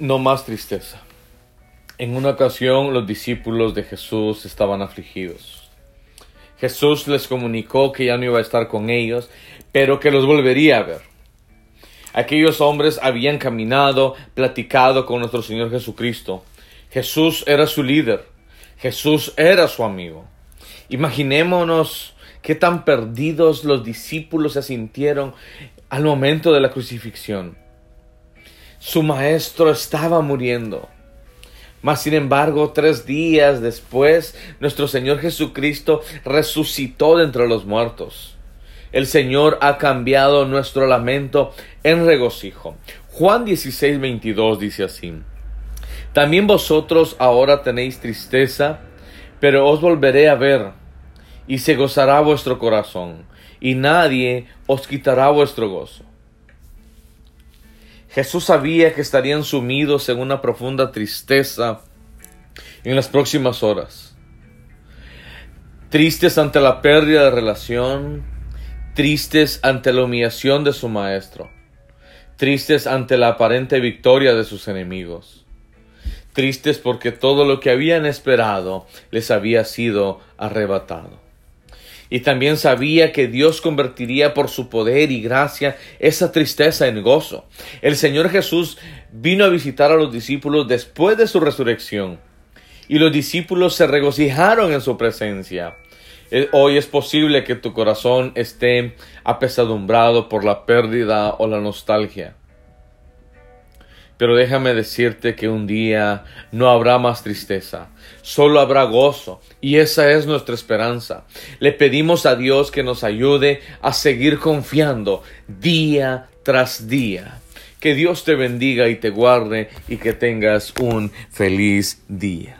No más tristeza. En una ocasión los discípulos de Jesús estaban afligidos. Jesús les comunicó que ya no iba a estar con ellos, pero que los volvería a ver. Aquellos hombres habían caminado, platicado con nuestro Señor Jesucristo. Jesús era su líder. Jesús era su amigo. Imaginémonos qué tan perdidos los discípulos se sintieron al momento de la crucifixión. Su maestro estaba muriendo. Mas sin embargo, tres días después, nuestro Señor Jesucristo resucitó de entre los muertos. El Señor ha cambiado nuestro lamento en regocijo. Juan 16, 22 dice así. También vosotros ahora tenéis tristeza, pero os volveré a ver, y se gozará vuestro corazón, y nadie os quitará vuestro gozo. Jesús sabía que estarían sumidos en una profunda tristeza en las próximas horas. Tristes ante la pérdida de relación, tristes ante la humillación de su maestro, tristes ante la aparente victoria de sus enemigos, tristes porque todo lo que habían esperado les había sido arrebatado y también sabía que Dios convertiría por su poder y gracia esa tristeza en gozo. El Señor Jesús vino a visitar a los discípulos después de su resurrección y los discípulos se regocijaron en su presencia. Eh, hoy es posible que tu corazón esté apesadumbrado por la pérdida o la nostalgia. Pero déjame decirte que un día no habrá más tristeza, solo habrá gozo, y esa es nuestra esperanza. Le pedimos a Dios que nos ayude a seguir confiando día tras día. Que Dios te bendiga y te guarde y que tengas un feliz día.